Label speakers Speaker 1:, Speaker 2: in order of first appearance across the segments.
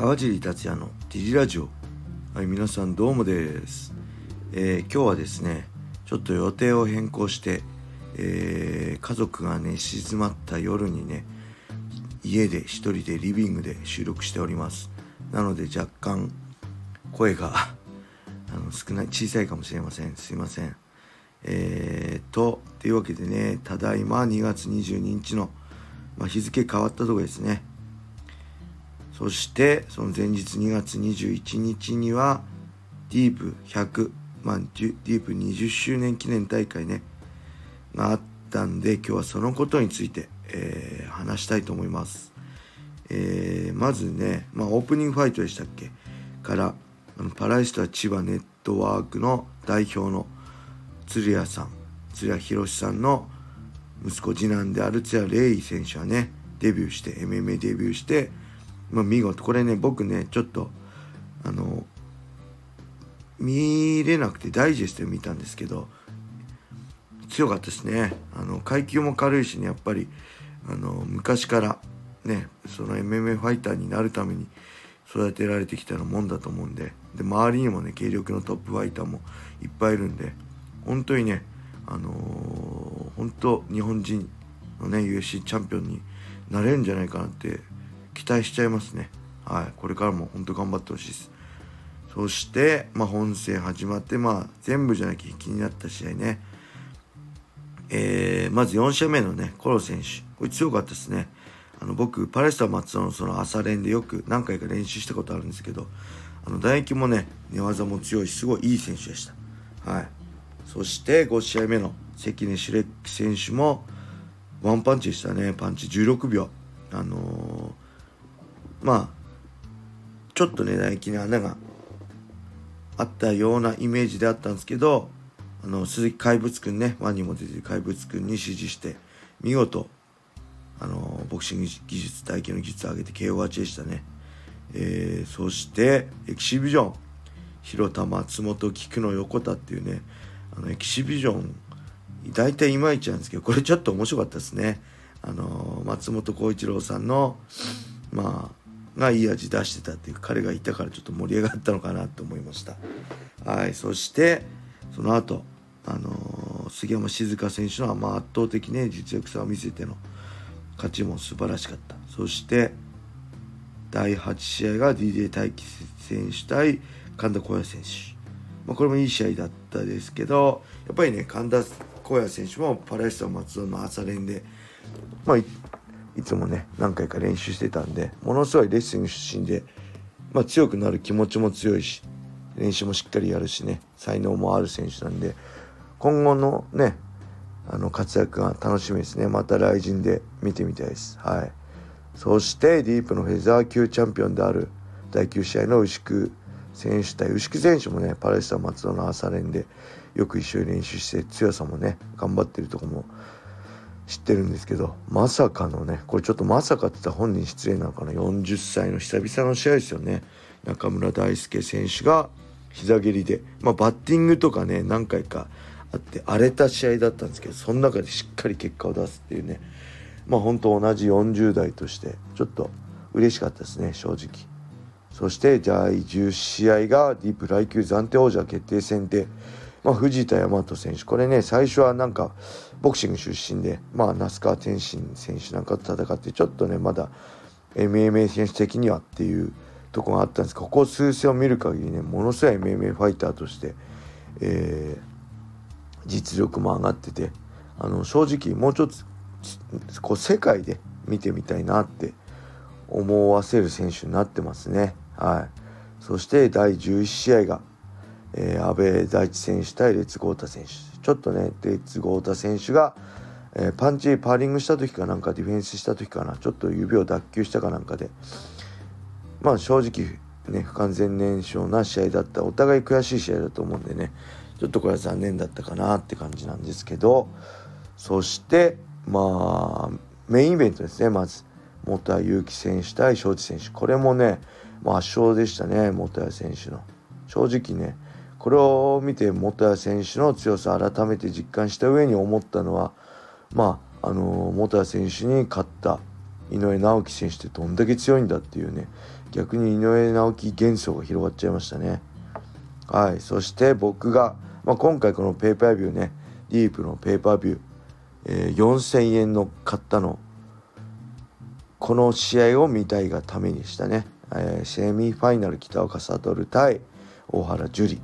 Speaker 1: 川尻達也のディジラジオ。はい皆さんどうもです、えー、今日はですねちょっと予定を変更して、えー、家族がね静まった夜にね家で一人でリビングで収録しております。なので若干声が あの少ない小さいかもしれません。すいません。えーとというわけでねただいま2月22日の、まあ、日付変わったとこですね。そしてその前日2月21日にはディープ100、まあ、ディープ20周年記念大会ねがあったんで今日はそのことについて、えー、話したいと思います、えー、まずね、まあ、オープニングファイトでしたっけ？からあのパライスター千葉ネットワークの代表の鶴谷さん鶴谷宏さんの息子次男である津谷玲衣選手はねデビューして MMA デビューしてまあ、見事。これね僕ねちょっとあの見れなくてダイジェストで見たんですけど強かったですね。あの階級も軽いしねやっぱりあの昔からねその MMA ファイターになるために育てられてきたようなもんだと思うんでで周りにもね軽力のトップファイターもいっぱいいるんで本当にねあのー、本当日本人のね UFC チャンピオンになれるんじゃないかなって期待しちゃいますね。はい。これからも本当頑張ってほしいです。そして、まあ、本戦始まって、まあ、全部じゃなきゃ気になった試合ね。えー、まず4試合目のね、コロ選手。これ強かったですね。あの、僕、パレスタ松尾のその朝練でよく何回か練習したことあるんですけど、あの、唾液もね、寝技も強いし、すごいいい選手でした。はい。そして5試合目の関根シュレック選手も、ワンパンチでしたね。パンチ16秒。あのーまあちょっとね唾液に穴があったようなイメージであったんですけどあの鈴木怪物くんねワニも出てる怪物くんに指示して見事あのボクシング技術体系の技術を上げて KO 勝ちでしたね、えー、そしてエキシビジョン広田松本菊野横田っていうねあのエキシビジョン大体いまいちなんですけどこれちょっと面白かったですね。あの松本幸一郎さんのまあがいい味出してたっていう彼がいたからちょっと盛り上がったのかなと思いました。はいそしてその後あのー、杉山静香選手の、まあ、圧倒的ね実力差を見せての勝ちも素晴らしかった。そして第8試合が DJ 大輝選手対神田浩也選手、まあ、これもいい試合だったですけどやっぱりね神田浩也選手もパラエスタ松尾の朝練で、まあ、いつもね何回か練習してたんでものすごいレッスン出身で、まあ、強くなる気持ちも強いし練習もしっかりやるしね才能もある選手なんで今後のねあの活躍が楽しみですね。また来陣で見てみたいです。はい。そしてディープのフェザー級チャンピオンである第9試合の牛久選手対牛久選手もねパレスタ松戸の朝練でよく一緒に練習して強さもね頑張ってるとこも知ってるんですけどまさかのねこれちょっとまさかって言ったら本人失礼なのかな。40歳の久々の試合ですよね。中村大輔選手が膝蹴りで、まあ、バッティングとかね何回かあって荒れた試合だったんですけどその中でしっかり結果を出すっていうね。まあ本当同じ40代としてちょっと嬉しかったですね正直。そして第10試合がディープライ級暫定王者決定戦でまあ、藤田大和選手。これね最初はなんかボクシング出身で、まあ、那須川天心選手なんかと戦ってちょっとねまだ MMA 選手的にはっていうとこがあったんです。ここ数戦を見る限りねものすごい MMA ファイターとして、えー、実力も上がっててあの正直もうちょっとこう世界で見てみたいなって思わせる選手になってますね。はい、そして第11試合がえー、安倍大地選手対列豪太選手。ちょっとね列豪太選手が、えー、パンチパーリングした時かなんかディフェンスした時かな。ちょっと指を脱臼したかなんかで。まあ正直ね不完全燃焼な試合だった。お互い悔しい試合だと思うんでね。ちょっとこれは残念だったかなって感じなんですけど。そしてまあメインイベントですね。まず本谷祐希選手対庄司選手。これもね、まあ、圧勝でしたね本谷選手の。正直ねこれを見て元谷選手の強さを改めて実感した上に思ったのはまああの元谷選手に勝った井上直樹選手ってどんだけ強いんだっていうね。逆に井上直樹幻想が広がっちゃいましたね。はい。そして僕が、まあ、今回このペーパービューねディープのペーパービュー、えー、4000円の買ったのこの試合を見たいがためにしたね、えー、セミファイナル北岡悟対大原樹里、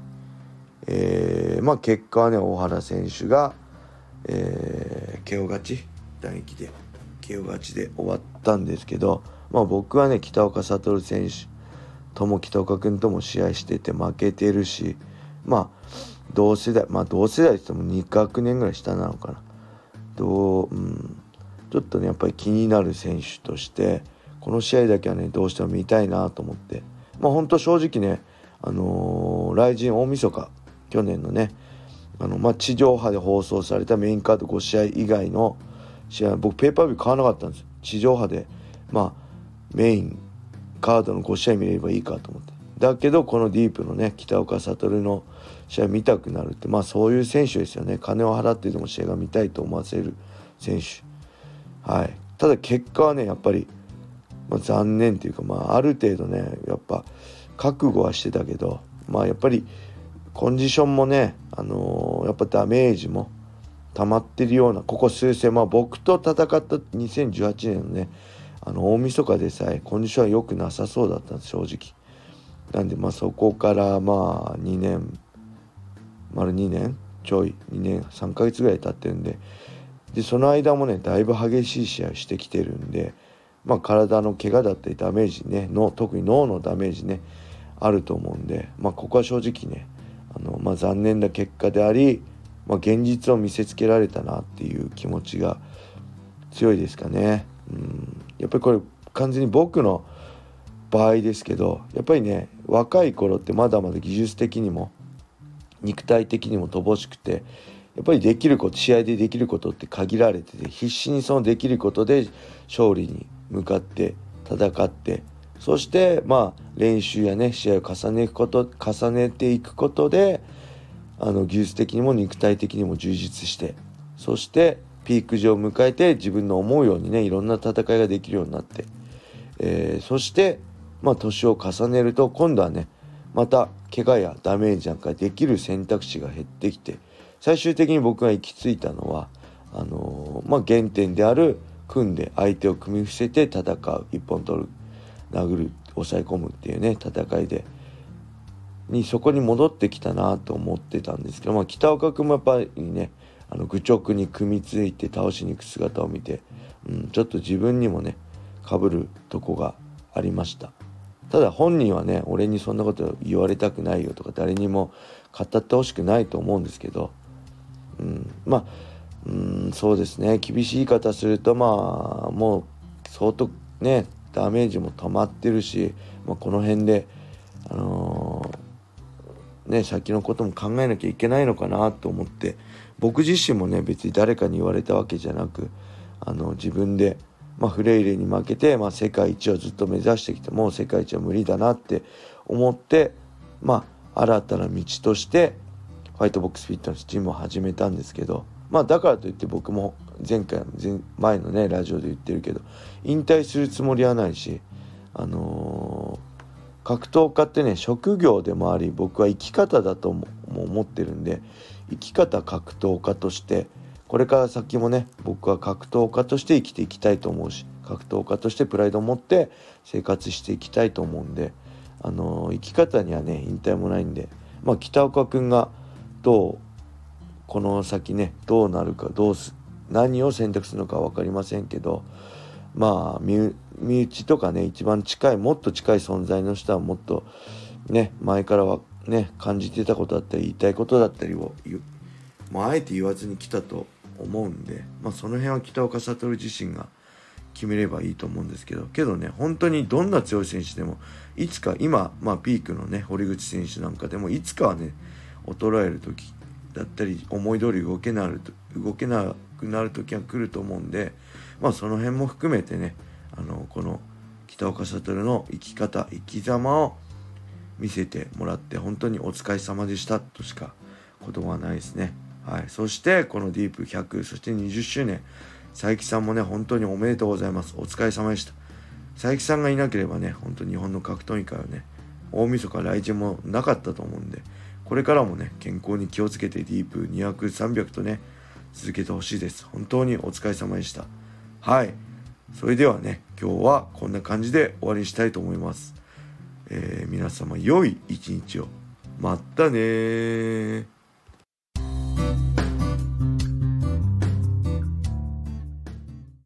Speaker 1: えー、まあ結果はね大原選手が、えー、KO 勝ち？打撃で。KO 勝ちで終わったんですけど、まあ、僕はね北岡悟選手とも北岡君とも試合してて負けてるしまあ同世代まあ同世代って言っても2学年ぐらい下なのかな。どう、うん、ちょっとねやっぱり気になる選手としてこの試合だけはねどうしても見たいなと思って。まあ本当正直ねあのー、来人大晦日去年のねあの、まあ、地上波で放送されたメインカード5試合以外の試合僕ペーパービュー買わなかったんです地上波でまあメインカードの5試合見れればいいかと思って。だけどこのディープのね北岡悟の試合見たくなるってまあそういう選手ですよね。金を払ってでも試合が見たいと思わせる選手。はい。ただ結果はねやっぱり、まあ、残念っていうかまあある程度ねやっぱ覚悟はしてたけどまあやっぱりコンディションもねあのー、やっぱダメージも溜まってるようなここ数戦まあ僕と戦った2018年のねあの大晦日でさえコンディションは良くなさそうだったんです正直。なんでまあそこからまあ2年丸2年ちょい2年3ヶ月ぐらい経ってるんででその間もねだいぶ激しい試合してきてるんでまあ体の怪我だったりダメージね脳特に脳のダメージねあると思うんでまあここは正直ねあの、まあ、残念な結果であり、まあ、現実を見せつけられたなっていう気持ちが強いですかね。うんやっぱりこれ完全に僕の場合ですけどやっぱりね若い頃ってまだまだ技術的にも肉体的にも乏しくてやっぱりできること試合でできることって限られてて必死にそのできることで勝利に向かって戦ってそしてまあ練習やね試合を重ねいくこと重ねていくことであの技術的にも肉体的にも充実してそしてピーク時を迎えて自分の思うようにねいろんな戦いができるようになって、えー、そしてまあ年を重ねると今度はねまた怪我やダメージなんかできる選択肢が減ってきて最終的に僕が行き着いたのはあのー、まあ、原点である組んで相手を組み伏せて戦う一本取る殴る抑え込むっていうね戦いで。にそこに戻ってきたなと思ってたんですけど、まあ、北岡君もやっぱりねあの愚直に組みついて倒しに行く姿を見て、うん、ちょっと自分にもねかぶるとこがありました。ただ本人はね俺にそんなこと言われたくないよとか誰にも語ってほしくないと思うんですけど、うん、まあうんそうですね。厳しい言い方するとまあもう相当ねダメージも溜まってるし、まあ、この辺であのー、ね先のことも考えなきゃいけないのかなと思って僕自身もね別に誰かに言われたわけじゃなくあの自分で、まあ、フレイレに負けて、まあ、世界一をずっと目指してきても世界一は無理だなって思ってまあ新たな道としてファイトボックスフィットネスチームを始めたんですけどまあだからといって僕も前回前前のねラジオで言ってるけど引退するつもりはないしあのー、格闘家ってね職業でもあり僕は生き方だとも思ってるんで生き方格闘家としてこれから先もね僕は格闘家として生きていきたいと思うし格闘家としてプライドを持って生活していきたいと思うんで、あのー、生き方にはね引退もないんで、まあ、北岡君がどうこの先ねどうなるかどうす何を選択するのか分かりませんけどまあ身内とかね一番近いもっと近い存在の人はもっとね前からはね感じてたことだったり言いたいことだったりをもうあえて言わずに来たと思うんで、まあ、その辺は北岡悟自身が決めればいいと思うんですけどけどね本当にどんな強い選手でもいつか今、まあ、ピークのね堀口選手なんかでもいつかはね衰える時だったり思い通り動けなる動けなくなる時が来ると思うんで、まあ、その辺も含めてねあのこの北岡悟の生き方生き様を見せてもらって本当にお疲れ様でしたとしか言葉はないですね。はい、そしてこのディープ100そして20周年佐伯さんもね本当におめでとうございます。お疲れ様でした。佐伯さんがいなければね本当日本の格闘技界はね大晦日来陣もなかったと思うんでこれからもね健康に気をつけてディープ200300とね続けてほしいです。本当にお疲れ様でした。はい。それではね今日はこんな感じで終わりにしたいと思います、えー、皆様良い一日を。またね